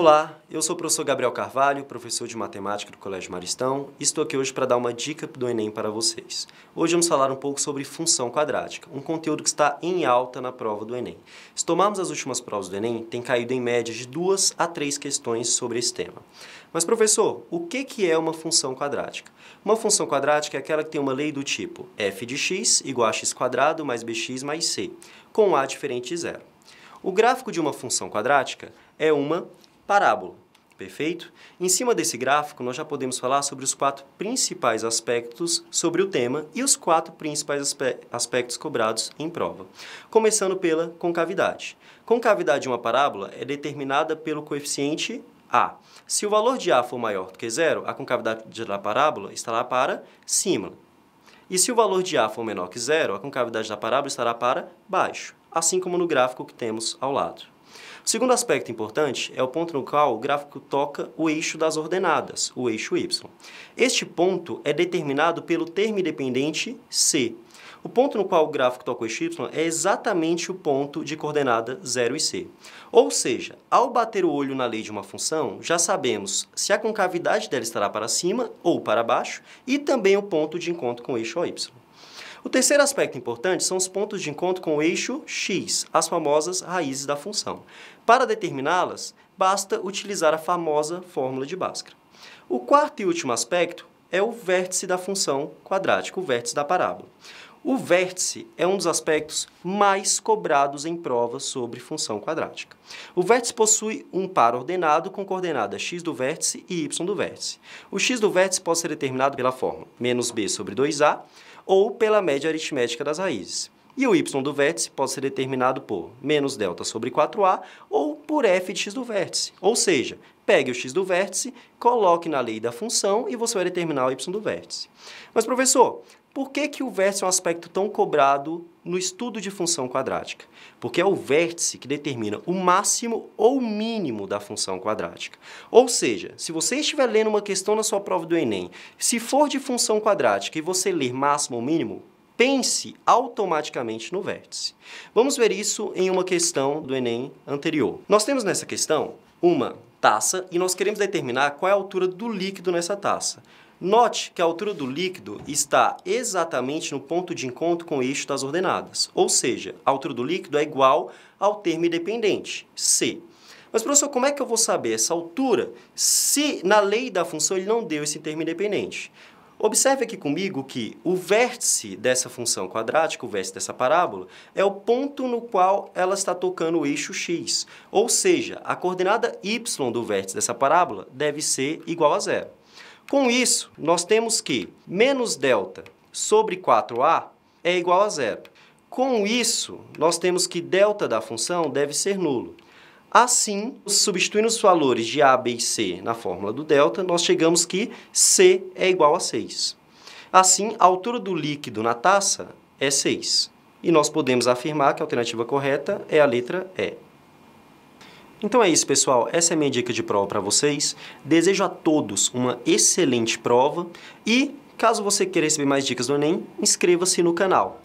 Olá, eu sou o professor Gabriel Carvalho, professor de matemática do Colégio Maristão, e estou aqui hoje para dar uma dica do Enem para vocês. Hoje vamos falar um pouco sobre função quadrática, um conteúdo que está em alta na prova do Enem. Se tomarmos as últimas provas do Enem, tem caído em média de duas a três questões sobre esse tema. Mas professor, o que é uma função quadrática? Uma função quadrática é aquela que tem uma lei do tipo f de x igual a x quadrado mais bx mais c, com a diferente de zero. O gráfico de uma função quadrática é uma parábola. Perfeito? Em cima desse gráfico, nós já podemos falar sobre os quatro principais aspectos sobre o tema e os quatro principais aspectos cobrados em prova. Começando pela concavidade. Concavidade de uma parábola é determinada pelo coeficiente A. Se o valor de A for maior do que zero, a concavidade da parábola estará para cima. E se o valor de A for menor que zero, a concavidade da parábola estará para baixo, assim como no gráfico que temos ao lado. O segundo aspecto importante é o ponto no qual o gráfico toca o eixo das ordenadas, o eixo y. Este ponto é determinado pelo termo independente c. O ponto no qual o gráfico toca o eixo y é exatamente o ponto de coordenada 0 e c. Ou seja, ao bater o olho na lei de uma função, já sabemos se a concavidade dela estará para cima ou para baixo e também o ponto de encontro com o eixo y. O terceiro aspecto importante são os pontos de encontro com o eixo x, as famosas raízes da função. Para determiná-las, basta utilizar a famosa fórmula de Bhaskara. O quarto e último aspecto é o vértice da função quadrática, o vértice da parábola. O vértice é um dos aspectos mais cobrados em provas sobre função quadrática. O vértice possui um par ordenado com coordenada x do vértice e y do vértice. O x do vértice pode ser determinado pela fórmula menos b sobre 2a ou pela média aritmética das raízes. E o y do vértice pode ser determinado por menos delta sobre 4a ou por f de x do vértice. Ou seja, pegue o x do vértice, coloque na lei da função e você vai determinar o y do vértice. Mas, professor, por que, que o vértice é um aspecto tão cobrado no estudo de função quadrática? Porque é o vértice que determina o máximo ou mínimo da função quadrática. Ou seja, se você estiver lendo uma questão na sua prova do Enem, se for de função quadrática e você ler máximo ou mínimo, pense automaticamente no vértice. Vamos ver isso em uma questão do Enem anterior. Nós temos nessa questão uma taça e nós queremos determinar qual é a altura do líquido nessa taça. Note que a altura do líquido está exatamente no ponto de encontro com o eixo das ordenadas, ou seja, a altura do líquido é igual ao termo independente, C. Mas, professor, como é que eu vou saber essa altura se na lei da função ele não deu esse termo independente? Observe aqui comigo que o vértice dessa função quadrática, o vértice dessa parábola, é o ponto no qual ela está tocando o eixo x. Ou seja, a coordenada y do vértice dessa parábola deve ser igual a zero. Com isso, nós temos que menos delta sobre 4a é igual a zero. Com isso, nós temos que delta da função deve ser nulo. Assim, substituindo os valores de a, b e c na fórmula do delta, nós chegamos que c é igual a 6. Assim, a altura do líquido na taça é 6. E nós podemos afirmar que a alternativa correta é a letra E. Então é isso, pessoal. Essa é a minha dica de prova para vocês. Desejo a todos uma excelente prova e, caso você queira receber mais dicas do Enem, inscreva-se no canal.